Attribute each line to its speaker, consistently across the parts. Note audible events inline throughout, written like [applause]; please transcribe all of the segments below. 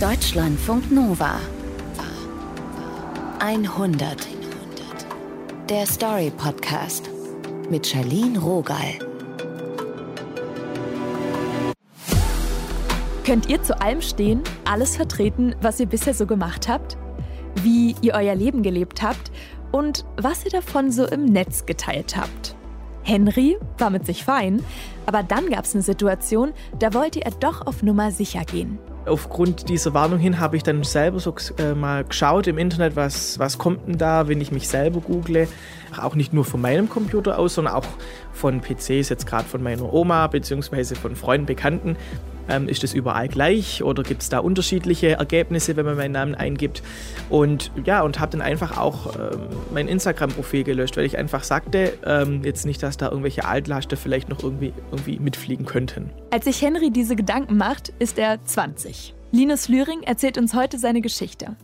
Speaker 1: Deutschlandfunk Nova 100 Der Story Podcast mit Charlene Rogal.
Speaker 2: Könnt ihr zu allem stehen, alles vertreten, was ihr bisher so gemacht habt? Wie ihr euer Leben gelebt habt und was ihr davon so im Netz geteilt habt? Henry war mit sich fein, aber dann gab es eine Situation, da wollte er doch auf Nummer sicher gehen.
Speaker 3: Aufgrund dieser Warnung hin habe ich dann selber so äh, mal geschaut im Internet, was, was kommt denn da, wenn ich mich selber google. Auch nicht nur von meinem Computer aus, sondern auch von PCs, jetzt gerade von meiner Oma bzw. von Freunden, Bekannten. Ähm, ist das überall gleich oder gibt es da unterschiedliche Ergebnisse, wenn man meinen Namen eingibt? Und ja, und habe dann einfach auch ähm, mein Instagram-Profil gelöscht, weil ich einfach sagte, ähm, jetzt nicht, dass da irgendwelche Altlaster vielleicht noch irgendwie, irgendwie mitfliegen könnten.
Speaker 2: Als sich Henry diese Gedanken macht, ist er 20. Linus Lühring erzählt uns heute seine Geschichte.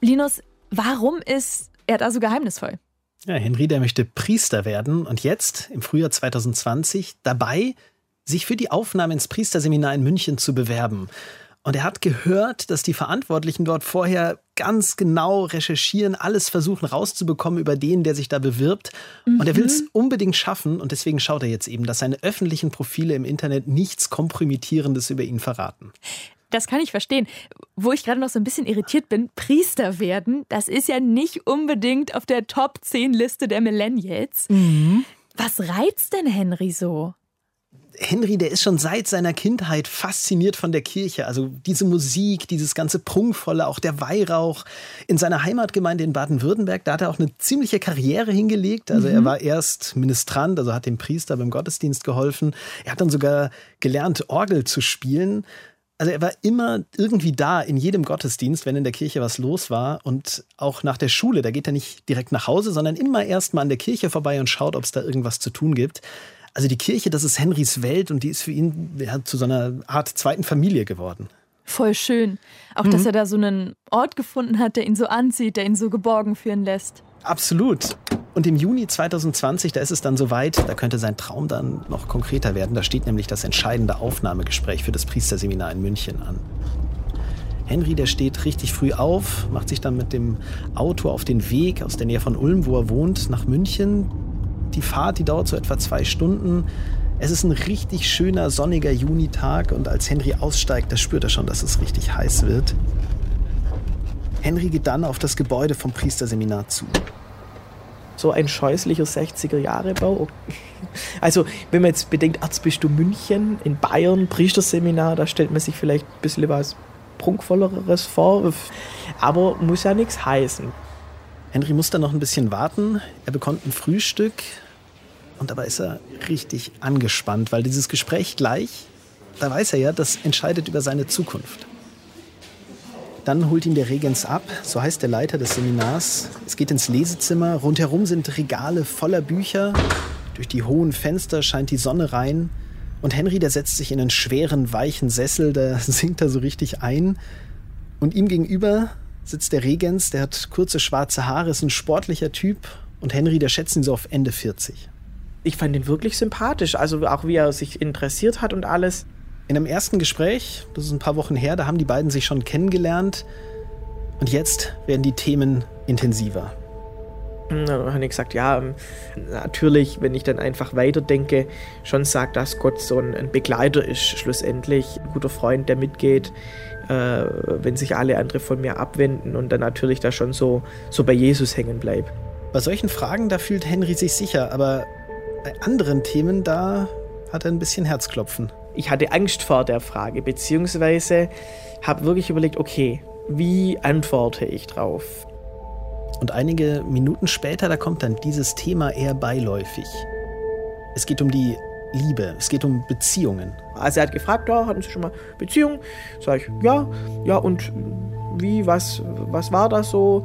Speaker 2: Linus, warum ist er da so geheimnisvoll?
Speaker 4: Ja, Henry, der möchte Priester werden und jetzt, im Frühjahr 2020, dabei sich für die Aufnahme ins Priesterseminar in München zu bewerben. Und er hat gehört, dass die Verantwortlichen dort vorher ganz genau recherchieren, alles versuchen rauszubekommen über den, der sich da bewirbt. Mhm. Und er will es mhm. unbedingt schaffen. Und deswegen schaut er jetzt eben, dass seine öffentlichen Profile im Internet nichts Kompromittierendes über ihn verraten.
Speaker 2: Das kann ich verstehen. Wo ich gerade noch so ein bisschen irritiert bin, Priester werden, das ist ja nicht unbedingt auf der Top 10 Liste der Millennials. Mhm. Was reizt denn Henry so?
Speaker 4: Henry, der ist schon seit seiner Kindheit fasziniert von der Kirche. Also diese Musik, dieses ganze Prunkvolle, auch der Weihrauch. In seiner Heimatgemeinde in Baden-Württemberg, da hat er auch eine ziemliche Karriere hingelegt. Also mhm. er war erst Ministrant, also hat dem Priester beim Gottesdienst geholfen. Er hat dann sogar gelernt, Orgel zu spielen. Also er war immer irgendwie da in jedem Gottesdienst, wenn in der Kirche was los war. Und auch nach der Schule, da geht er nicht direkt nach Hause, sondern immer erst mal an der Kirche vorbei und schaut, ob es da irgendwas zu tun gibt. Also die Kirche, das ist Henrys Welt und die ist für ihn ja, zu so einer Art zweiten Familie geworden.
Speaker 2: Voll schön. Auch, mhm. dass er da so einen Ort gefunden hat, der ihn so anzieht, der ihn so geborgen führen lässt.
Speaker 4: Absolut. Und im Juni 2020, da ist es dann soweit, da könnte sein Traum dann noch konkreter werden. Da steht nämlich das entscheidende Aufnahmegespräch für das Priesterseminar in München an. Henry, der steht richtig früh auf, macht sich dann mit dem Auto auf den Weg aus der Nähe von Ulm, wo er wohnt, nach München. Die Fahrt, die dauert so etwa zwei Stunden. Es ist ein richtig schöner, sonniger Junitag und als Henry aussteigt, da spürt er schon, dass es richtig heiß wird. Henry geht dann auf das Gebäude vom Priesterseminar zu.
Speaker 3: So ein scheußlicher 60er-Jahre-Bau. Also, wenn man jetzt bedenkt, Erzbistum München in Bayern, Priesterseminar, da stellt man sich vielleicht ein bisschen was prunkvolleres vor. Aber muss ja nichts heißen.
Speaker 4: Henry muss dann noch ein bisschen warten. Er bekommt ein Frühstück, und dabei ist er richtig angespannt, weil dieses Gespräch gleich, da weiß er ja, das entscheidet über seine Zukunft. Dann holt ihn der Regens ab, so heißt der Leiter des Seminars. Es geht ins Lesezimmer. Rundherum sind Regale voller Bücher. Durch die hohen Fenster scheint die Sonne rein. Und Henry, der setzt sich in einen schweren, weichen Sessel, [laughs] da sinkt er so richtig ein. Und ihm gegenüber sitzt der Regens, der hat kurze schwarze Haare, ist ein sportlicher Typ. Und Henry, der schätzt ihn so auf Ende 40
Speaker 3: ich fand ihn wirklich sympathisch. Also auch wie er sich interessiert hat und alles.
Speaker 4: In einem ersten Gespräch, das ist ein paar Wochen her, da haben die beiden sich schon kennengelernt. Und jetzt werden die Themen intensiver.
Speaker 3: Hm, dann habe ich gesagt, ja, ähm, natürlich, wenn ich dann einfach weiterdenke, schon sagt, dass Gott so ein Begleiter ist, schlussendlich, ein guter Freund, der mitgeht, äh, wenn sich alle andere von mir abwenden und dann natürlich da schon so, so bei Jesus hängen bleibt.
Speaker 4: Bei solchen Fragen, da fühlt Henry sich sicher, aber bei anderen Themen, da hat er ein bisschen Herzklopfen.
Speaker 3: Ich hatte Angst vor der Frage, beziehungsweise habe wirklich überlegt, okay, wie antworte ich drauf?
Speaker 4: Und einige Minuten später, da kommt dann dieses Thema eher beiläufig. Es geht um die Liebe, es geht um Beziehungen.
Speaker 3: Also er hat gefragt, ja, hatten Sie schon mal Beziehungen? Sag ich, ja, ja, und wie, was, was war das so?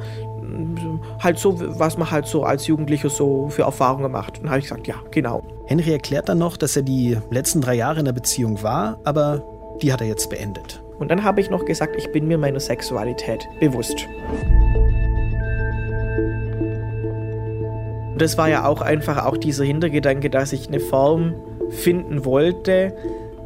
Speaker 3: Halt so, was man halt so als Jugendlicher so für Erfahrungen macht. Und dann habe ich gesagt, ja, genau.
Speaker 4: Henry erklärt dann noch, dass er die letzten drei Jahre in der Beziehung war, aber die hat er jetzt beendet.
Speaker 3: Und dann habe ich noch gesagt, ich bin mir meiner Sexualität bewusst. Und das war ja auch einfach auch dieser Hintergedanke, dass ich eine Form finden wollte,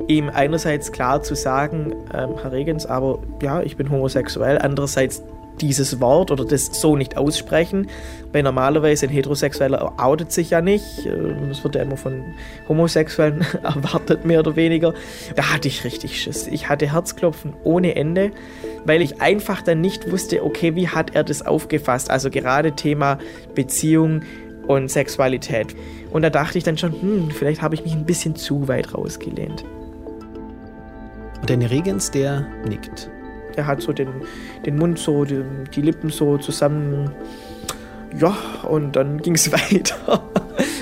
Speaker 3: ihm einerseits klar zu sagen, ähm, Herr Regens, aber ja, ich bin homosexuell, andererseits dieses Wort oder das so nicht aussprechen. Weil normalerweise ein Heterosexueller outet sich ja nicht. Ähm, das wird ja immer von Homosexuellen [laughs] erwartet, mehr oder weniger. Da hatte ich richtig Schiss. Ich hatte Herzklopfen ohne Ende, weil ich einfach dann nicht wusste, okay, wie hat er das aufgefasst? Also gerade Thema Beziehung und Sexualität. Und da dachte ich dann schon, hm, vielleicht habe ich mich ein bisschen zu weit rausgelehnt.
Speaker 4: Und der Regens, der nickt.
Speaker 3: Er hat so den, den Mund so, die, die Lippen so zusammen. Ja, und dann [laughs] ging es weiter.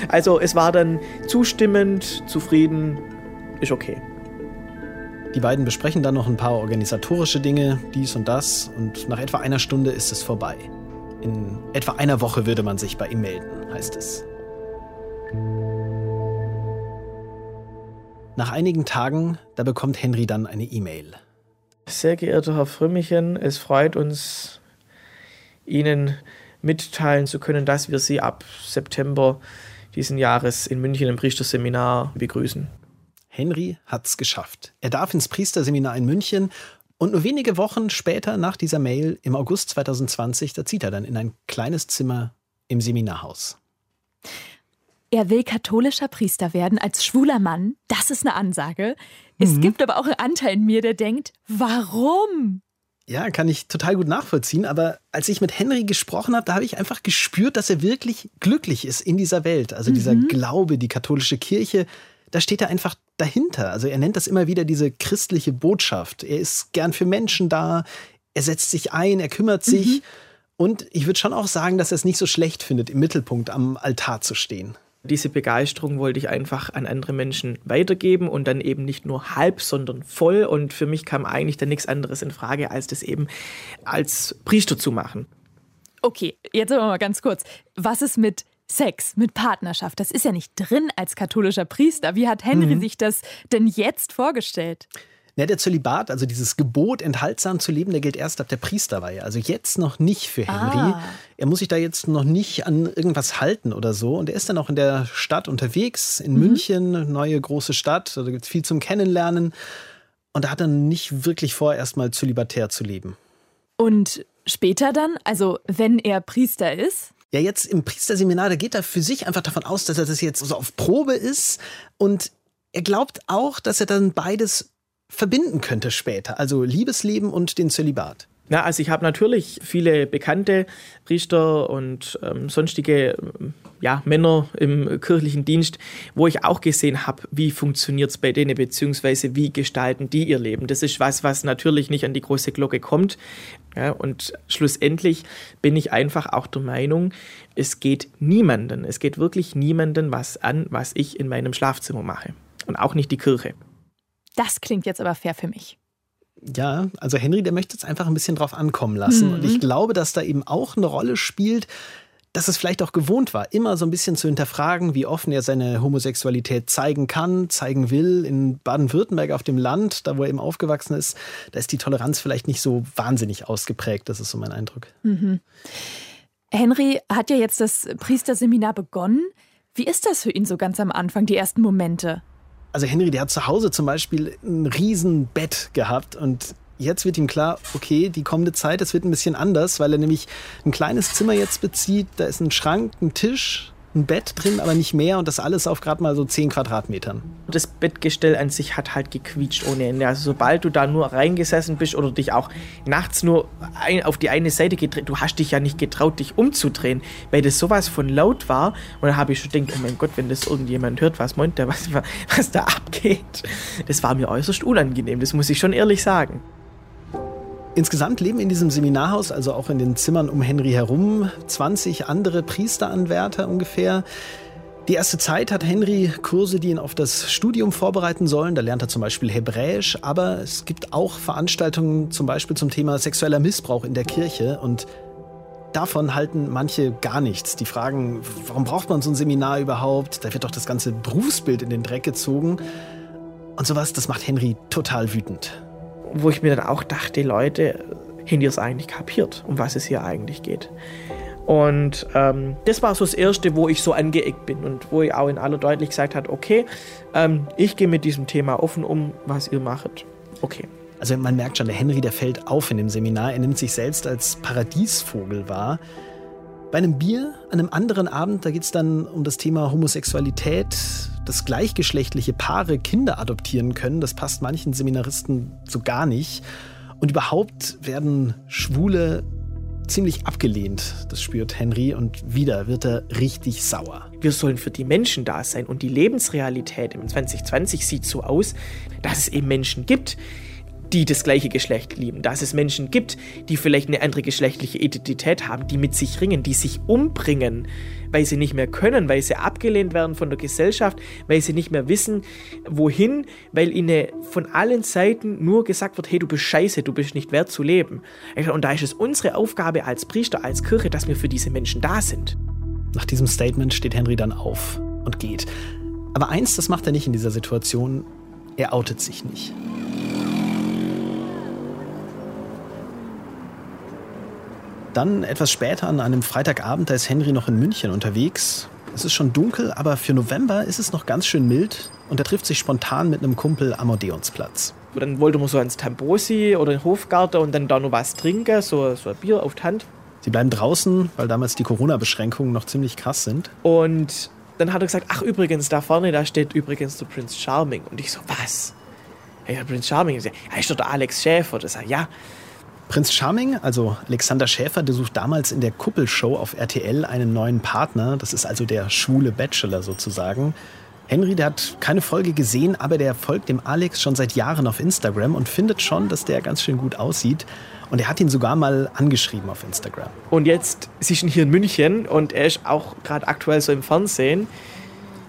Speaker 3: Also es war dann zustimmend, zufrieden, ist okay.
Speaker 4: Die beiden besprechen dann noch ein paar organisatorische Dinge, dies und das, und nach etwa einer Stunde ist es vorbei. In etwa einer Woche würde man sich bei ihm melden, heißt es. Nach einigen Tagen, da bekommt Henry dann eine E-Mail.
Speaker 3: Sehr geehrter Herr Frömmichen, es freut uns, Ihnen mitteilen zu können, dass wir Sie ab September diesen Jahres in München im Priesterseminar begrüßen.
Speaker 4: Henry hat's geschafft. Er darf ins Priesterseminar in München und nur wenige Wochen später nach dieser Mail, im August 2020, da zieht er dann in ein kleines Zimmer im Seminarhaus.
Speaker 2: Er will katholischer Priester werden als schwuler Mann. Das ist eine Ansage. Es mhm. gibt aber auch einen Anteil in mir, der denkt, warum?
Speaker 4: Ja, kann ich total gut nachvollziehen. Aber als ich mit Henry gesprochen habe, da habe ich einfach gespürt, dass er wirklich glücklich ist in dieser Welt. Also mhm. dieser Glaube, die katholische Kirche, da steht er einfach dahinter. Also er nennt das immer wieder diese christliche Botschaft. Er ist gern für Menschen da, er setzt sich ein, er kümmert sich. Mhm. Und ich würde schon auch sagen, dass er es nicht so schlecht findet, im Mittelpunkt am Altar zu stehen.
Speaker 3: Diese Begeisterung wollte ich einfach an andere Menschen weitergeben und dann eben nicht nur halb, sondern voll. Und für mich kam eigentlich dann nichts anderes in Frage, als das eben als Priester zu machen.
Speaker 2: Okay, jetzt aber mal ganz kurz. Was ist mit Sex, mit Partnerschaft? Das ist ja nicht drin als katholischer Priester. Wie hat Henry mhm. sich das denn jetzt vorgestellt?
Speaker 4: Ja, der Zölibat, also dieses Gebot, enthaltsam zu leben, der gilt erst ab der Priesterweihe. Also jetzt noch nicht für Henry. Ah. Er muss sich da jetzt noch nicht an irgendwas halten oder so. Und er ist dann auch in der Stadt unterwegs, in mhm. München, neue große Stadt. Da gibt es viel zum Kennenlernen. Und da hat er nicht wirklich vor, erstmal zölibatär zu leben.
Speaker 2: Und später dann, also wenn er Priester ist?
Speaker 4: Ja, jetzt im Priesterseminar, da geht er für sich einfach davon aus, dass er das jetzt so auf Probe ist. Und er glaubt auch, dass er dann beides verbinden könnte später, also Liebesleben und den Zölibat?
Speaker 3: Na, also ich habe natürlich viele bekannte Priester und ähm, sonstige ja, Männer im kirchlichen Dienst, wo ich auch gesehen habe, wie funktioniert es bei denen, beziehungsweise wie gestalten die ihr Leben. Das ist was, was natürlich nicht an die große Glocke kommt. Ja, und schlussendlich bin ich einfach auch der Meinung, es geht niemanden, es geht wirklich niemanden was an, was ich in meinem Schlafzimmer mache. Und auch nicht die Kirche.
Speaker 2: Das klingt jetzt aber fair für mich.
Speaker 4: Ja, also Henry, der möchte es einfach ein bisschen drauf ankommen lassen. Mhm. Und ich glaube, dass da eben auch eine Rolle spielt, dass es vielleicht auch gewohnt war, immer so ein bisschen zu hinterfragen, wie offen er seine Homosexualität zeigen kann, zeigen will. In Baden-Württemberg auf dem Land, da wo er eben aufgewachsen ist, da ist die Toleranz vielleicht nicht so wahnsinnig ausgeprägt. Das ist so mein Eindruck.
Speaker 2: Mhm. Henry hat ja jetzt das Priesterseminar begonnen. Wie ist das für ihn so ganz am Anfang, die ersten Momente?
Speaker 4: Also Henry, der hat zu Hause zum Beispiel ein Riesenbett gehabt und jetzt wird ihm klar, okay, die kommende Zeit, das wird ein bisschen anders, weil er nämlich ein kleines Zimmer jetzt bezieht. Da ist ein Schrank, ein Tisch, ein Bett drin, aber nicht mehr und das alles auf gerade mal so 10 Quadratmetern.
Speaker 3: Das Bettgestell an sich hat halt gequietscht ohne Ende. Also sobald du da nur reingesessen bist oder dich auch nachts nur ein, auf die eine Seite gedreht, du hast dich ja nicht getraut, dich umzudrehen, weil das sowas von laut war. Und da habe ich schon gedacht, oh mein Gott, wenn das irgendjemand hört, was meint der, was, was da abgeht. Das war mir äußerst unangenehm, das muss ich schon ehrlich sagen.
Speaker 4: Insgesamt leben in diesem Seminarhaus, also auch in den Zimmern um Henry herum, 20 andere Priesteranwärter ungefähr. Die erste Zeit hat Henry Kurse, die ihn auf das Studium vorbereiten sollen. Da lernt er zum Beispiel Hebräisch, aber es gibt auch Veranstaltungen zum Beispiel zum Thema sexueller Missbrauch in der Kirche und davon halten manche gar nichts. Die fragen, warum braucht man so ein Seminar überhaupt? Da wird doch das ganze Berufsbild in den Dreck gezogen. Und sowas, das macht Henry total wütend
Speaker 3: wo ich mir dann auch dachte, Leute, habt ihr es eigentlich kapiert, um was es hier eigentlich geht? Und ähm, das war so das Erste, wo ich so angeeckt bin und wo ich auch in aller Deutlichkeit gesagt habe, okay, ähm, ich gehe mit diesem Thema offen um, was ihr macht. Okay.
Speaker 4: Also man merkt schon, der Henry, der fällt auf in dem Seminar. Er nimmt sich selbst als Paradiesvogel wahr. Bei einem Bier, an einem anderen Abend, da geht es dann um das Thema Homosexualität, dass gleichgeschlechtliche Paare Kinder adoptieren können. Das passt manchen Seminaristen so gar nicht. Und überhaupt werden Schwule ziemlich abgelehnt. Das spürt Henry und wieder wird er richtig sauer.
Speaker 3: Wir sollen für die Menschen da sein und die Lebensrealität im 2020 sieht so aus, dass es eben Menschen gibt, die das gleiche Geschlecht lieben, dass es Menschen gibt, die vielleicht eine andere geschlechtliche Identität haben, die mit sich ringen, die sich umbringen, weil sie nicht mehr können, weil sie abgelehnt werden von der Gesellschaft, weil sie nicht mehr wissen, wohin, weil ihnen von allen Seiten nur gesagt wird, hey, du bist scheiße, du bist nicht wert zu leben. Und da ist es unsere Aufgabe als Priester, als Kirche, dass wir für diese Menschen da sind.
Speaker 4: Nach diesem Statement steht Henry dann auf und geht. Aber eins, das macht er nicht in dieser Situation, er outet sich nicht. Dann etwas später an einem Freitagabend, da ist Henry noch in München unterwegs. Es ist schon dunkel, aber für November ist es noch ganz schön mild und er trifft sich spontan mit einem Kumpel am Odeonsplatz.
Speaker 3: Dann wollte man so ans Tambosi oder den Hofgarten und dann da noch was trinken, so, so ein Bier auf die Hand.
Speaker 4: Sie bleiben draußen, weil damals die Corona-Beschränkungen noch ziemlich krass sind.
Speaker 3: Und dann hat er gesagt, ach übrigens, da vorne, da steht übrigens der Prince Charming. Und ich so, was? Ja, Prince Charming. Ja, ist doch der Alex Schäfer. Das sagt, ja.
Speaker 4: Prinz Charming, also Alexander Schäfer, der sucht damals in der Kuppelshow auf RTL einen neuen Partner. Das ist also der schwule Bachelor sozusagen. Henry, der hat keine Folge gesehen, aber der folgt dem Alex schon seit Jahren auf Instagram und findet schon, dass der ganz schön gut aussieht. Und er hat ihn sogar mal angeschrieben auf Instagram.
Speaker 3: Und jetzt ist ihn hier in München und er ist auch gerade aktuell so im Fernsehen.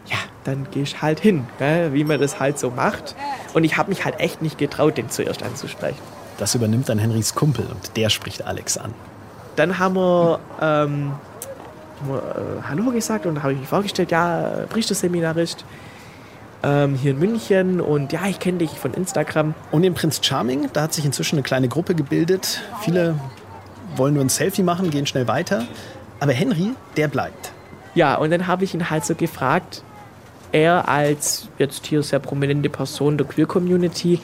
Speaker 3: Ja, dann geh ich halt hin, wie man das halt so macht. Und ich habe mich halt echt nicht getraut, den zuerst anzusprechen.
Speaker 4: Das übernimmt dann Henrys Kumpel und der spricht Alex an.
Speaker 3: Dann haben wir, ähm, haben wir äh, Hallo gesagt und habe ich mich vorgestellt, ja, Priesterseminarist ähm, hier in München und ja, ich kenne dich von Instagram.
Speaker 4: Und den Prinz Charming, da hat sich inzwischen eine kleine Gruppe gebildet. Viele wollen nur ein Selfie machen, gehen schnell weiter. Aber Henry, der bleibt.
Speaker 3: Ja, und dann habe ich ihn halt so gefragt, er als jetzt hier sehr prominente Person der Queer-Community,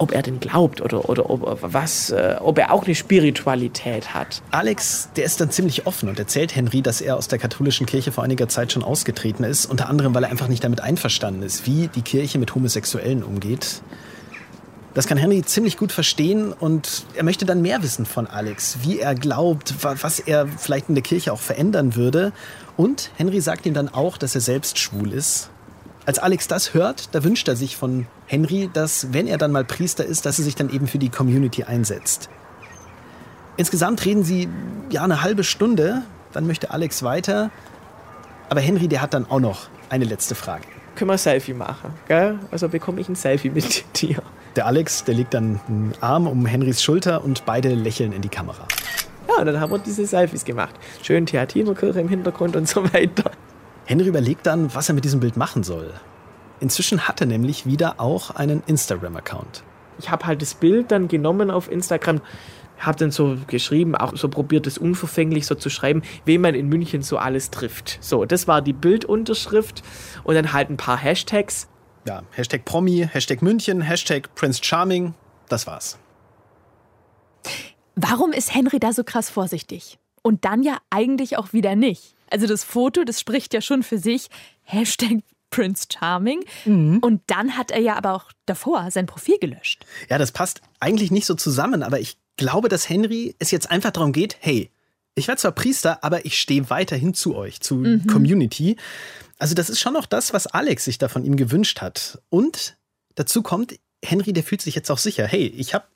Speaker 3: ob er denn glaubt oder, oder ob, was, äh, ob er auch eine Spiritualität hat.
Speaker 4: Alex, der ist dann ziemlich offen und erzählt Henry, dass er aus der katholischen Kirche vor einiger Zeit schon ausgetreten ist, unter anderem, weil er einfach nicht damit einverstanden ist, wie die Kirche mit Homosexuellen umgeht. Das kann Henry ziemlich gut verstehen und er möchte dann mehr wissen von Alex, wie er glaubt, was er vielleicht in der Kirche auch verändern würde. Und Henry sagt ihm dann auch, dass er selbst schwul ist als Alex das hört, da wünscht er sich von Henry, dass, wenn er dann mal Priester ist, dass er sich dann eben für die Community einsetzt. Insgesamt reden sie ja eine halbe Stunde, dann möchte Alex weiter. Aber Henry, der hat dann auch noch eine letzte Frage.
Speaker 3: Können wir ein Selfie machen, gell? Also bekomme ich ein Selfie mit [laughs] dir.
Speaker 4: Der Alex, der legt dann einen Arm um Henrys Schulter und beide lächeln in die Kamera.
Speaker 3: Ja, dann haben wir diese Selfies gemacht. Schön Theatinerkirche im Hintergrund und so weiter.
Speaker 4: Henry überlegt dann, was er mit diesem Bild machen soll. Inzwischen hat er nämlich wieder auch einen Instagram-Account.
Speaker 3: Ich habe halt das Bild dann genommen auf Instagram, habe dann so geschrieben, auch so probiert es unverfänglich so zu schreiben, wen man in München so alles trifft. So, das war die Bildunterschrift und dann halt ein paar Hashtags.
Speaker 4: Ja, Hashtag Promi, Hashtag München, Hashtag Prince Charming, das war's.
Speaker 2: Warum ist Henry da so krass vorsichtig? Und dann ja eigentlich auch wieder nicht. Also das Foto, das spricht ja schon für sich. Hashtag Prince Charming. Mhm. Und dann hat er ja aber auch davor sein Profil gelöscht.
Speaker 4: Ja, das passt eigentlich nicht so zusammen, aber ich glaube, dass Henry es jetzt einfach darum geht, hey, ich werde zwar Priester, aber ich stehe weiterhin zu euch, zu mhm. Community. Also das ist schon auch das, was Alex sich da von ihm gewünscht hat. Und dazu kommt, Henry, der fühlt sich jetzt auch sicher, hey, ich habe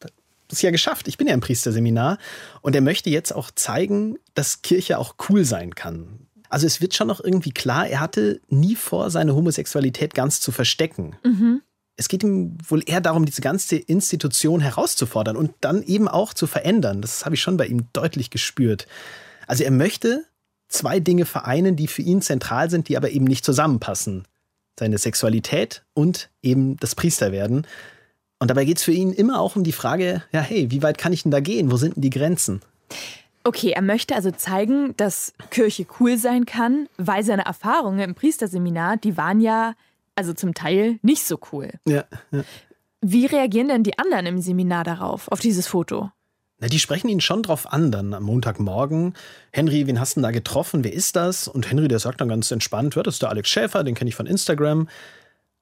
Speaker 4: es ja geschafft. Ich bin ja im Priesterseminar und er möchte jetzt auch zeigen, dass Kirche auch cool sein kann. Also es wird schon noch irgendwie klar, er hatte nie vor, seine Homosexualität ganz zu verstecken. Mhm. Es geht ihm wohl eher darum, diese ganze Institution herauszufordern und dann eben auch zu verändern. Das habe ich schon bei ihm deutlich gespürt. Also er möchte zwei Dinge vereinen, die für ihn zentral sind, die aber eben nicht zusammenpassen. Seine Sexualität und eben das Priesterwerden. Und dabei geht es für ihn immer auch um die Frage, ja, hey, wie weit kann ich denn da gehen? Wo sind denn die Grenzen?
Speaker 2: Okay, er möchte also zeigen, dass Kirche cool sein kann, weil seine Erfahrungen im Priesterseminar, die waren ja also zum Teil nicht so cool.
Speaker 4: Ja, ja.
Speaker 2: Wie reagieren denn die anderen im Seminar darauf, auf dieses Foto?
Speaker 4: Na, die sprechen ihn schon drauf an dann am Montagmorgen. Henry, wen hast du denn da getroffen? Wer ist das? Und Henry, der sagt dann ganz entspannt, das ist der Alex Schäfer, den kenne ich von Instagram.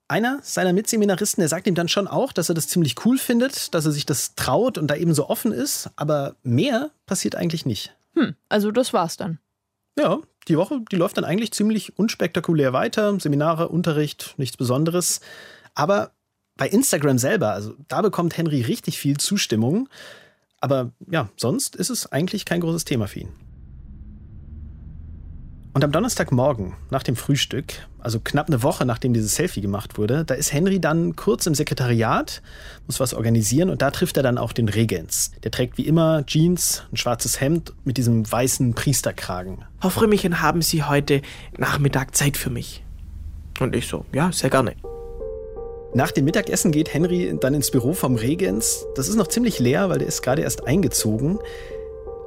Speaker 4: Einer seiner Mitseminaristen, der sagt ihm dann schon auch, dass er das ziemlich cool findet, dass er sich das traut und da eben so offen ist, aber mehr passiert eigentlich nicht.
Speaker 2: Hm, also das war's dann.
Speaker 4: Ja, die Woche, die läuft dann eigentlich ziemlich unspektakulär weiter. Seminare, Unterricht, nichts Besonderes. Aber bei Instagram selber, also da bekommt Henry richtig viel Zustimmung. Aber ja, sonst ist es eigentlich kein großes Thema für ihn. Und am Donnerstagmorgen nach dem Frühstück, also knapp eine Woche nachdem dieses Selfie gemacht wurde, da ist Henry dann kurz im Sekretariat, muss was organisieren und da trifft er dann auch den Regens. Der trägt wie immer Jeans, ein schwarzes Hemd mit diesem weißen Priesterkragen.
Speaker 3: Frau Frömmchen, haben Sie heute Nachmittag Zeit für mich? Und ich so, ja, sehr gerne.
Speaker 4: Nach dem Mittagessen geht Henry dann ins Büro vom Regens. Das ist noch ziemlich leer, weil der ist gerade erst eingezogen.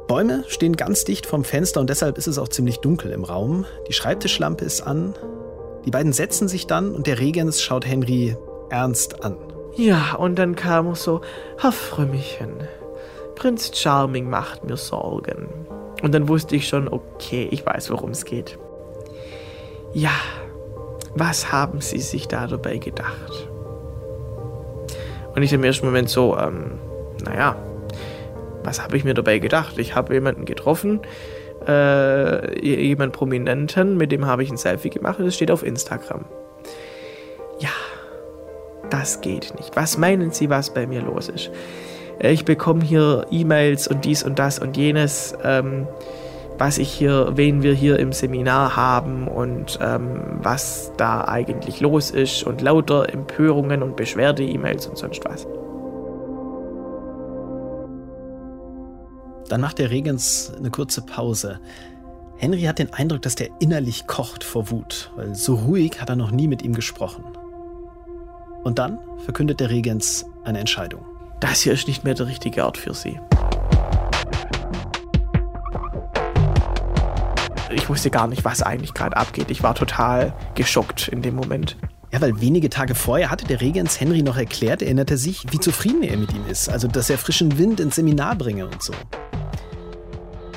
Speaker 4: Bäume stehen ganz dicht vom Fenster und deshalb ist es auch ziemlich dunkel im Raum. Die Schreibtischlampe ist an. Die beiden setzen sich dann und der Regens schaut Henry ernst an.
Speaker 3: Ja, und dann kam so, Herr Frömmchen, Prinz Charming macht mir Sorgen. Und dann wusste ich schon, okay, ich weiß, worum es geht. Ja, was haben Sie sich da dabei gedacht? Und ich im ersten Moment so, ähm, naja, was habe ich mir dabei gedacht? Ich habe jemanden getroffen, äh, jemanden Prominenten, mit dem habe ich ein Selfie gemacht und es steht auf Instagram. Ja, das geht nicht. Was meinen Sie, was bei mir los ist? Ich bekomme hier E-Mails und dies und das und jenes, ähm, was ich hier, wen wir hier im Seminar haben und ähm, was da eigentlich los ist und lauter Empörungen und Beschwerde-E-Mails und sonst was.
Speaker 4: Dann macht der Regens eine kurze Pause. Henry hat den Eindruck, dass der innerlich kocht vor Wut, weil so ruhig hat er noch nie mit ihm gesprochen. Und dann verkündet der Regens eine Entscheidung.
Speaker 3: Das hier ist nicht mehr der richtige Ort für Sie. Ich wusste gar nicht, was eigentlich gerade abgeht. Ich war total geschockt in dem Moment.
Speaker 4: Ja, weil wenige Tage vorher hatte der Regens Henry noch erklärt, erinnerte sich, wie zufrieden er mit ihm ist. Also, dass er frischen Wind ins Seminar bringe und so.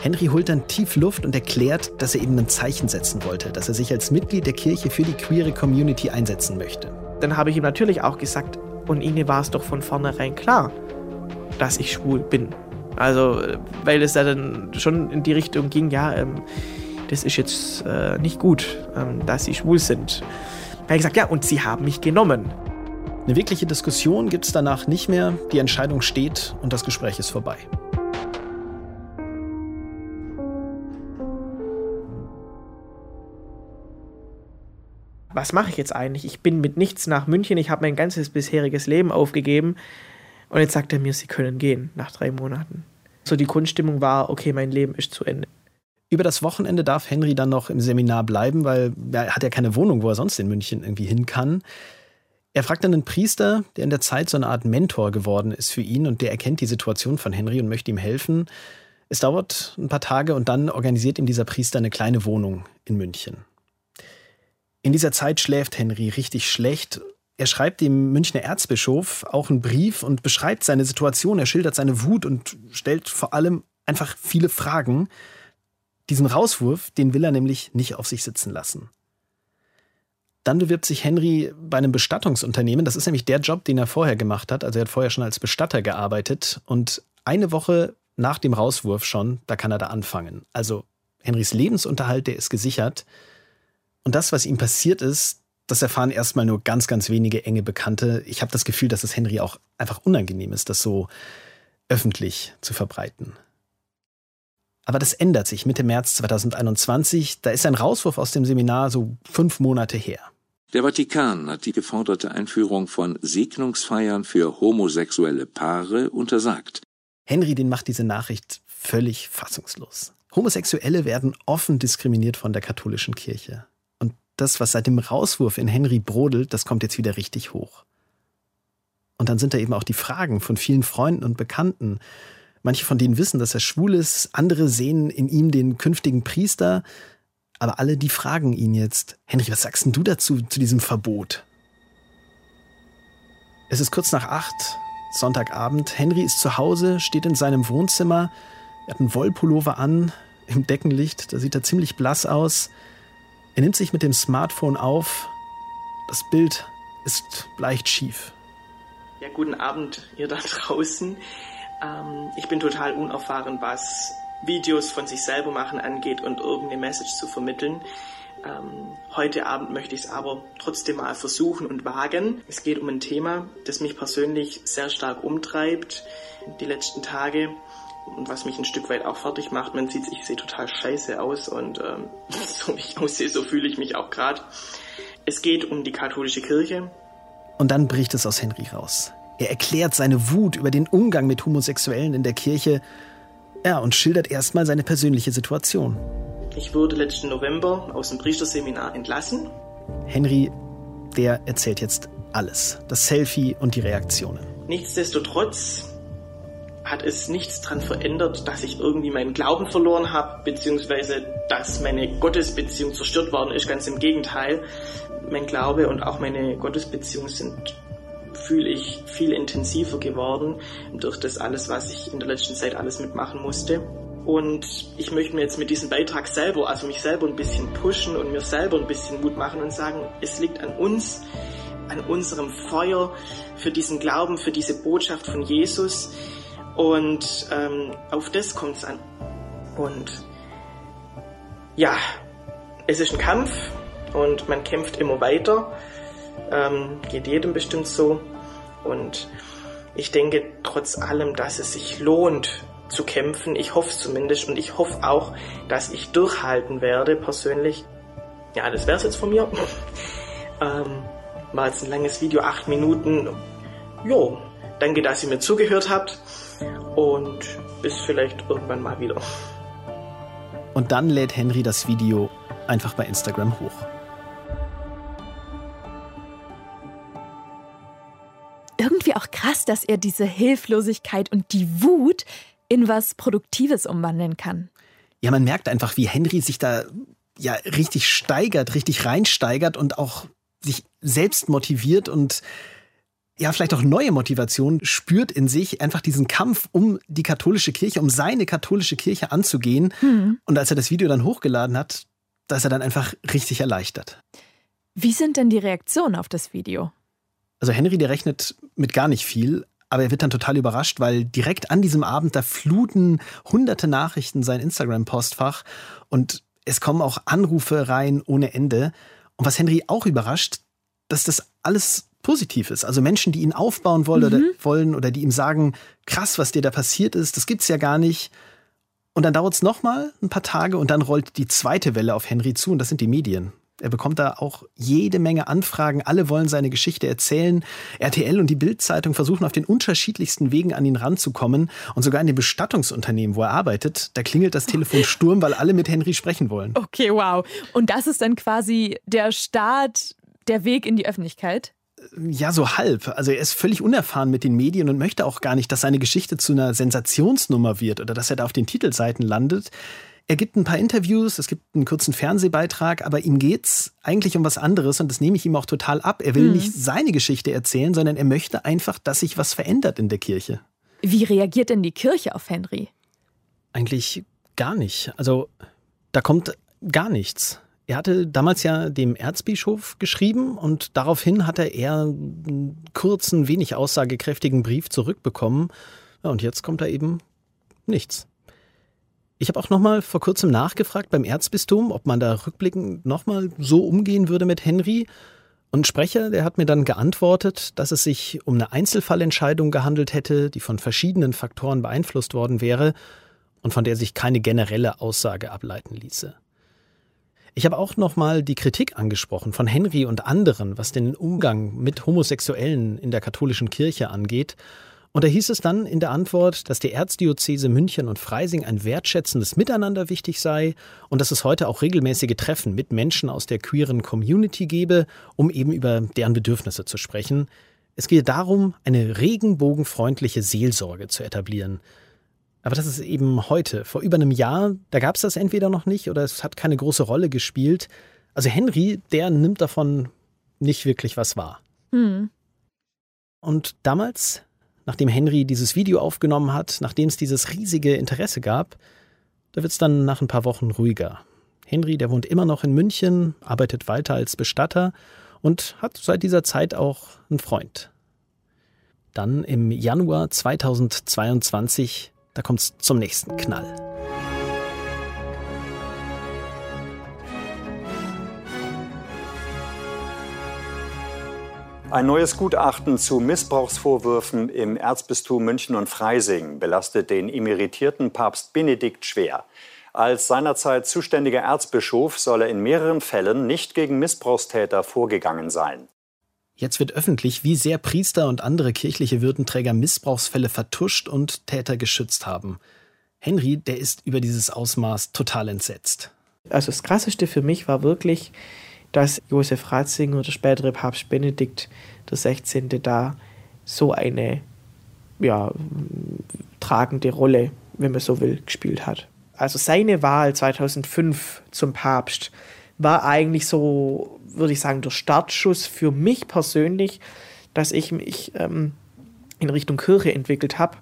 Speaker 4: Henry holt dann tief Luft und erklärt, dass er eben ein Zeichen setzen wollte, dass er sich als Mitglied der Kirche für die queere Community einsetzen möchte.
Speaker 3: Dann habe ich ihm natürlich auch gesagt, und Ihnen war es doch von vornherein klar, dass ich schwul bin. Also, weil es ja dann schon in die Richtung ging, ja, ähm, das ist jetzt äh, nicht gut, ähm, dass Sie schwul sind. Da habe ich gesagt, ja, und Sie haben mich genommen.
Speaker 4: Eine wirkliche Diskussion gibt es danach nicht mehr, die Entscheidung steht und das Gespräch ist vorbei.
Speaker 3: Was mache ich jetzt eigentlich? Ich bin mit nichts nach München, ich habe mein ganzes bisheriges Leben aufgegeben. Und jetzt sagt er mir, sie können gehen nach drei Monaten. So die Grundstimmung war, okay, mein Leben ist zu Ende.
Speaker 4: Über das Wochenende darf Henry dann noch im Seminar bleiben, weil er hat ja keine Wohnung, wo er sonst in München irgendwie hin kann. Er fragt dann einen Priester, der in der Zeit so eine Art Mentor geworden ist für ihn und der erkennt die Situation von Henry und möchte ihm helfen. Es dauert ein paar Tage und dann organisiert ihm dieser Priester eine kleine Wohnung in München. In dieser Zeit schläft Henry richtig schlecht. Er schreibt dem Münchner Erzbischof auch einen Brief und beschreibt seine Situation. Er schildert seine Wut und stellt vor allem einfach viele Fragen. Diesen Rauswurf, den will er nämlich nicht auf sich sitzen lassen. Dann bewirbt sich Henry bei einem Bestattungsunternehmen. Das ist nämlich der Job, den er vorher gemacht hat. Also er hat vorher schon als Bestatter gearbeitet. Und eine Woche nach dem Rauswurf schon, da kann er da anfangen. Also Henrys Lebensunterhalt, der ist gesichert. Und das, was ihm passiert ist, das erfahren erstmal nur ganz, ganz wenige enge Bekannte. Ich habe das Gefühl, dass es Henry auch einfach unangenehm ist, das so öffentlich zu verbreiten. Aber das ändert sich Mitte März 2021. Da ist ein Rauswurf aus dem Seminar so fünf Monate her.
Speaker 5: Der Vatikan hat die geforderte Einführung von Segnungsfeiern für homosexuelle Paare untersagt.
Speaker 4: Henry, den macht diese Nachricht völlig fassungslos. Homosexuelle werden offen diskriminiert von der katholischen Kirche das, was seit dem Rauswurf in Henry brodelt, das kommt jetzt wieder richtig hoch. Und dann sind da eben auch die Fragen von vielen Freunden und Bekannten. Manche von denen wissen, dass er schwul ist, andere sehen in ihm den künftigen Priester. Aber alle, die fragen ihn jetzt, Henry, was sagst denn du dazu, zu diesem Verbot? Es ist kurz nach acht, Sonntagabend. Henry ist zu Hause, steht in seinem Wohnzimmer. Er hat einen Wollpullover an, im Deckenlicht. Da sieht er ziemlich blass aus. Er nimmt sich mit dem Smartphone auf. Das Bild ist leicht schief.
Speaker 6: Ja, guten Abend, ihr da draußen. Ähm, ich bin total unerfahren, was Videos von sich selber machen angeht und irgendeine Message zu vermitteln. Ähm, heute Abend möchte ich es aber trotzdem mal versuchen und wagen. Es geht um ein Thema, das mich persönlich sehr stark umtreibt die letzten Tage was mich ein Stück weit auch fertig macht. Man sieht, ich sehe total scheiße aus und ähm, [laughs] so wie ich aussehe, so fühle ich mich auch gerade. Es geht um die katholische Kirche.
Speaker 4: Und dann bricht es aus Henry raus. Er erklärt seine Wut über den Umgang mit Homosexuellen in der Kirche ja, und schildert erstmal seine persönliche Situation.
Speaker 6: Ich wurde letzten November aus dem Priesterseminar entlassen.
Speaker 4: Henry, der erzählt jetzt alles. Das Selfie und die Reaktionen.
Speaker 6: Nichtsdestotrotz hat es nichts daran verändert, dass ich irgendwie meinen Glauben verloren habe, beziehungsweise dass meine Gottesbeziehung zerstört worden ist. Ganz im Gegenteil. Mein Glaube und auch meine Gottesbeziehung sind fühle ich viel intensiver geworden durch das alles, was ich in der letzten Zeit alles mitmachen musste. Und ich möchte mir jetzt mit diesem Beitrag selber, also mich selber ein bisschen pushen und mir selber ein bisschen Mut machen und sagen, es liegt an uns, an unserem Feuer für diesen Glauben, für diese Botschaft von Jesus. Und ähm, auf das kommt es an. Und ja, es ist ein Kampf und man kämpft immer weiter. Ähm, geht jedem bestimmt so. Und ich denke trotz allem, dass es sich lohnt, zu kämpfen. Ich hoffe es zumindest und ich hoffe auch, dass ich durchhalten werde persönlich. Ja, das wäre es jetzt von mir. [laughs] ähm, war jetzt ein langes Video, acht Minuten. Jo, danke, dass ihr mir zugehört habt und bis vielleicht irgendwann mal wieder.
Speaker 4: Und dann lädt Henry das Video einfach bei Instagram hoch.
Speaker 2: Irgendwie auch krass, dass er diese Hilflosigkeit und die Wut in was Produktives umwandeln kann.
Speaker 4: Ja, man merkt einfach, wie Henry sich da ja richtig steigert, richtig reinsteigert und auch sich selbst motiviert und ja, vielleicht auch neue Motivation spürt in sich, einfach diesen Kampf um die katholische Kirche, um seine katholische Kirche anzugehen. Mhm. Und als er das Video dann hochgeladen hat, da ist er dann einfach richtig erleichtert.
Speaker 2: Wie sind denn die Reaktionen auf das Video?
Speaker 4: Also Henry, der rechnet mit gar nicht viel, aber er wird dann total überrascht, weil direkt an diesem Abend da fluten hunderte Nachrichten sein Instagram-Postfach und es kommen auch Anrufe rein ohne Ende. Und was Henry auch überrascht, dass das alles positiv ist. Also Menschen, die ihn aufbauen wollen, mhm. oder, wollen oder die ihm sagen, krass, was dir da passiert ist, das gibt's ja gar nicht. Und dann dauert es nochmal ein paar Tage und dann rollt die zweite Welle auf Henry zu und das sind die Medien. Er bekommt da auch jede Menge Anfragen. Alle wollen seine Geschichte erzählen. RTL und die Bild-Zeitung versuchen auf den unterschiedlichsten Wegen an ihn ranzukommen. Und sogar in dem Bestattungsunternehmen, wo er arbeitet, da klingelt das Telefon [laughs] Sturm, weil alle mit Henry sprechen wollen.
Speaker 2: Okay, wow. Und das ist dann quasi der Start, der Weg in die Öffentlichkeit?
Speaker 4: Ja, so halb. Also er ist völlig unerfahren mit den Medien und möchte auch gar nicht, dass seine Geschichte zu einer Sensationsnummer wird oder dass er da auf den Titelseiten landet. Er gibt ein paar Interviews, es gibt einen kurzen Fernsehbeitrag, aber ihm geht's eigentlich um was anderes und das nehme ich ihm auch total ab. Er will mhm. nicht seine Geschichte erzählen, sondern er möchte einfach, dass sich was verändert in der Kirche.
Speaker 2: Wie reagiert denn die Kirche auf Henry?
Speaker 4: Eigentlich gar nicht. Also da kommt gar nichts. Er hatte damals ja dem Erzbischof geschrieben und daraufhin hat er eher einen kurzen, wenig aussagekräftigen Brief zurückbekommen. Ja, und jetzt kommt da eben nichts. Ich habe auch noch mal vor kurzem nachgefragt beim Erzbistum, ob man da rückblickend noch mal so umgehen würde mit Henry. Und Sprecher, der hat mir dann geantwortet, dass es sich um eine Einzelfallentscheidung gehandelt hätte, die von verschiedenen Faktoren beeinflusst worden wäre und von der sich keine generelle Aussage ableiten ließe. Ich habe auch noch mal die Kritik angesprochen von Henry und anderen, was den Umgang mit Homosexuellen in der katholischen Kirche angeht und da hieß es dann in der Antwort, dass der Erzdiözese München und Freising ein wertschätzendes Miteinander wichtig sei und dass es heute auch regelmäßige Treffen mit Menschen aus der queeren Community gebe, um eben über deren Bedürfnisse zu sprechen. Es gehe darum, eine regenbogenfreundliche Seelsorge zu etablieren. Aber das ist eben heute. Vor über einem Jahr, da gab es das entweder noch nicht oder es hat keine große Rolle gespielt. Also Henry, der nimmt davon nicht wirklich was wahr.
Speaker 2: Hm.
Speaker 4: Und damals, nachdem Henry dieses Video aufgenommen hat, nachdem es dieses riesige Interesse gab, da wird es dann nach ein paar Wochen ruhiger. Henry, der wohnt immer noch in München, arbeitet weiter als Bestatter und hat seit dieser Zeit auch einen Freund. Dann im Januar 2022, da kommt es zum nächsten Knall.
Speaker 7: Ein neues Gutachten zu Missbrauchsvorwürfen im Erzbistum München und Freising belastet den emeritierten Papst Benedikt schwer. Als seinerzeit zuständiger Erzbischof soll er in mehreren Fällen nicht gegen Missbrauchstäter vorgegangen sein.
Speaker 4: Jetzt wird öffentlich, wie sehr Priester und andere kirchliche Würdenträger Missbrauchsfälle vertuscht und Täter geschützt haben. Henry, der ist über dieses Ausmaß total entsetzt.
Speaker 3: Also das Krasseste für mich war wirklich, dass Josef Ratzinger, der spätere Papst Benedikt XVI., da so eine ja, tragende Rolle, wenn man so will, gespielt hat. Also seine Wahl 2005 zum Papst war eigentlich so, würde ich sagen, der Startschuss für mich persönlich, dass ich mich ähm, in Richtung Kirche entwickelt habe.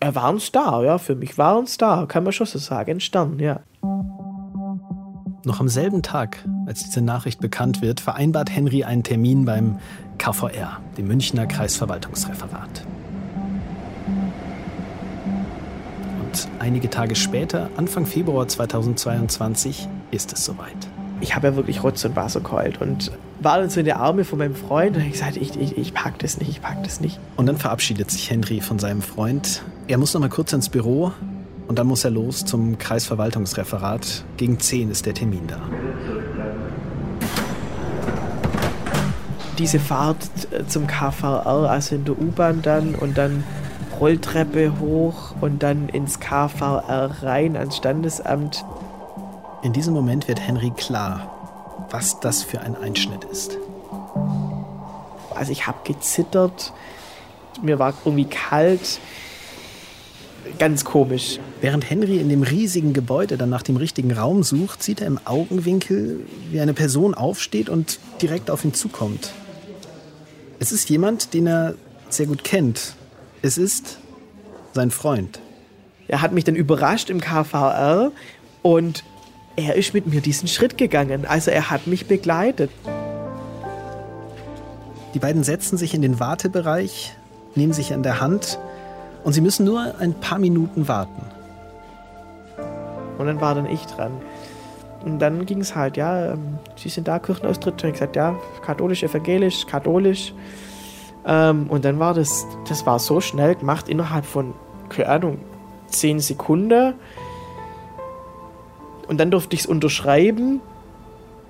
Speaker 3: Er war ein Star, ja, für mich war ein Star, kann man schon so sagen, ein Stern, ja.
Speaker 4: Noch am selben Tag, als diese Nachricht bekannt wird, vereinbart Henry einen Termin beim KVR, dem Münchner Kreisverwaltungsreferat. Und einige Tage später, Anfang Februar 2022, ist es soweit.
Speaker 3: Ich habe ja wirklich Rotz und Wasser geheult und war dann so in der Arme von meinem Freund und ich gesagt, ich, ich, ich pack das nicht, ich pack das nicht.
Speaker 4: Und dann verabschiedet sich Henry von seinem Freund. Er muss noch mal kurz ins Büro, und dann muss er los zum Kreisverwaltungsreferat. Gegen 10 ist der Termin da.
Speaker 3: Diese Fahrt äh, zum KVR, also in der U-Bahn dann und dann Rolltreppe hoch und dann ins KVR rein ans Standesamt.
Speaker 4: In diesem Moment wird Henry klar, was das für ein Einschnitt ist.
Speaker 3: Also ich habe gezittert, mir war irgendwie kalt ganz komisch.
Speaker 4: Während Henry in dem riesigen Gebäude dann nach dem richtigen Raum sucht, sieht er im Augenwinkel, wie eine Person aufsteht und direkt auf ihn zukommt. Es ist jemand, den er sehr gut kennt. Es ist sein Freund.
Speaker 3: Er hat mich dann überrascht im KVR und er ist mit mir diesen Schritt gegangen. Also er hat mich begleitet.
Speaker 4: Die beiden setzen sich in den Wartebereich, nehmen sich an der Hand und sie müssen nur ein paar Minuten warten.
Speaker 3: Und dann war dann ich dran. Und dann ging es halt, ja, ähm, sie sind da, Kirchenaustritt. Und ich gesagt, ja, katholisch, evangelisch, katholisch. Ähm, und dann war das, das war so schnell gemacht, innerhalb von, keine Ahnung, zehn Sekunden. Und dann durfte ich es unterschreiben.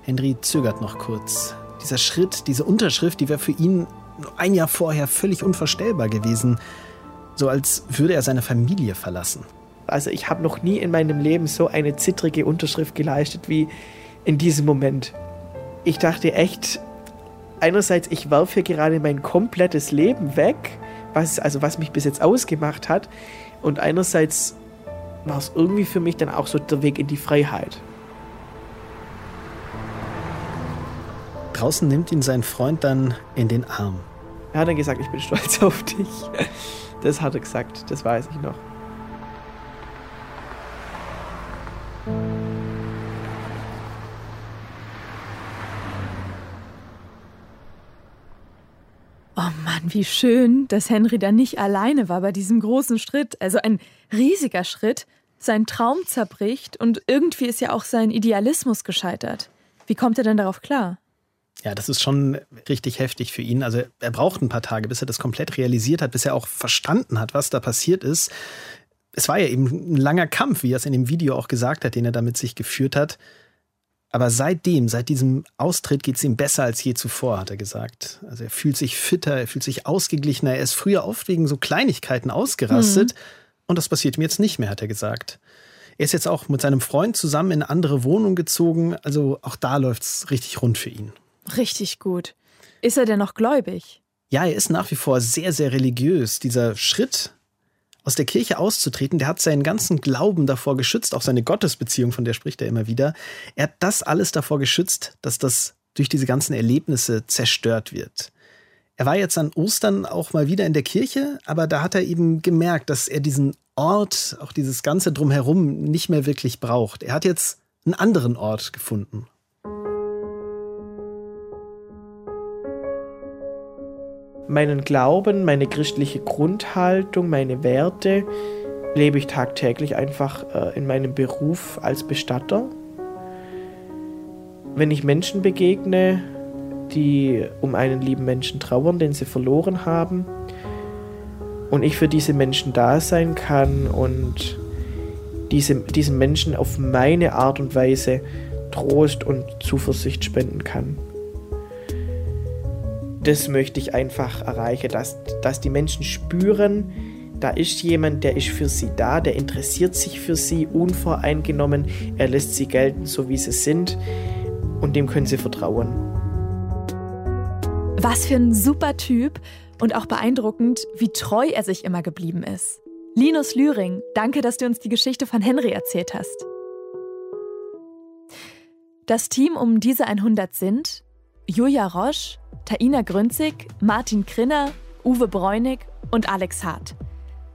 Speaker 4: Henry zögert noch kurz. Dieser Schritt, diese Unterschrift, die wäre für ihn ein Jahr vorher völlig unvorstellbar gewesen so als würde er seine Familie verlassen.
Speaker 3: Also ich habe noch nie in meinem Leben so eine zittrige Unterschrift geleistet wie in diesem Moment. Ich dachte echt, einerseits, ich werfe hier gerade mein komplettes Leben weg, was, also was mich bis jetzt ausgemacht hat, und einerseits war es irgendwie für mich dann auch so der Weg in die Freiheit.
Speaker 4: Draußen nimmt ihn sein Freund dann in den Arm.
Speaker 3: Er hat dann gesagt, ich bin stolz [laughs] auf dich. Das hat er gesagt, das weiß ich noch.
Speaker 2: Mann, wie schön, dass Henry da nicht alleine war bei diesem großen Schritt. Also ein riesiger Schritt. Sein Traum zerbricht und irgendwie ist ja auch sein Idealismus gescheitert. Wie kommt er denn darauf klar?
Speaker 4: Ja, das ist schon richtig heftig für ihn. Also er braucht ein paar Tage, bis er das komplett realisiert hat, bis er auch verstanden hat, was da passiert ist. Es war ja eben ein langer Kampf, wie er es in dem Video auch gesagt hat, den er damit sich geführt hat. Aber seitdem, seit diesem Austritt geht es ihm besser als je zuvor, hat er gesagt. Also er fühlt sich fitter, er fühlt sich ausgeglichener. Er ist früher oft wegen so Kleinigkeiten ausgerastet. Mhm. Und das passiert ihm jetzt nicht mehr, hat er gesagt. Er ist jetzt auch mit seinem Freund zusammen in eine andere Wohnung gezogen. Also auch da läuft es richtig rund für ihn.
Speaker 2: Richtig gut. Ist er denn noch gläubig?
Speaker 4: Ja, er ist nach wie vor sehr, sehr religiös. Dieser Schritt aus der Kirche auszutreten. Der hat seinen ganzen Glauben davor geschützt, auch seine Gottesbeziehung, von der spricht er immer wieder. Er hat das alles davor geschützt, dass das durch diese ganzen Erlebnisse zerstört wird. Er war jetzt an Ostern auch mal wieder in der Kirche, aber da hat er eben gemerkt, dass er diesen Ort, auch dieses ganze drumherum nicht mehr wirklich braucht. Er hat jetzt einen anderen Ort gefunden.
Speaker 3: Meinen Glauben, meine christliche Grundhaltung, meine Werte lebe ich tagtäglich einfach äh, in meinem Beruf als Bestatter. Wenn ich Menschen begegne, die um einen lieben Menschen trauern, den sie verloren haben, und ich für diese Menschen da sein kann und diese, diesen Menschen auf meine Art und Weise Trost und Zuversicht spenden kann das möchte ich einfach erreichen, dass, dass die Menschen spüren, da ist jemand, der ist für sie da, der interessiert sich für sie unvoreingenommen, er lässt sie gelten, so wie sie sind und dem können sie vertrauen.
Speaker 2: Was für ein super Typ und auch beeindruckend, wie treu er sich immer geblieben ist. Linus Lühring, danke, dass du uns die Geschichte von Henry erzählt hast. Das Team um diese 100 sind Julia Roche, Taina Grünzig, Martin Krinner, Uwe Bräunig und Alex Hart.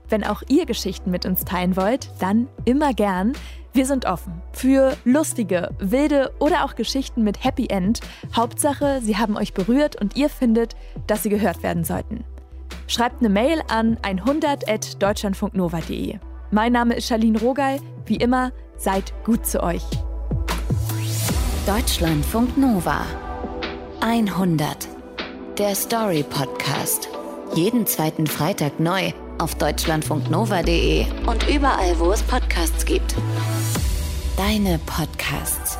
Speaker 2: Wenn auch ihr Geschichten mit uns teilen wollt, dann immer gern. Wir sind offen für lustige, wilde oder auch Geschichten mit Happy End. Hauptsache, sie haben euch berührt und ihr findet, dass sie gehört werden sollten. Schreibt eine Mail an 100.deutschlandfunknova.de. Mein Name ist Charlene Rogal. Wie immer, seid gut zu euch.
Speaker 1: Deutschlandfunk Nova 100 der Story Podcast. Jeden zweiten Freitag neu auf deutschlandfunknova.de und überall, wo es Podcasts gibt. Deine Podcasts.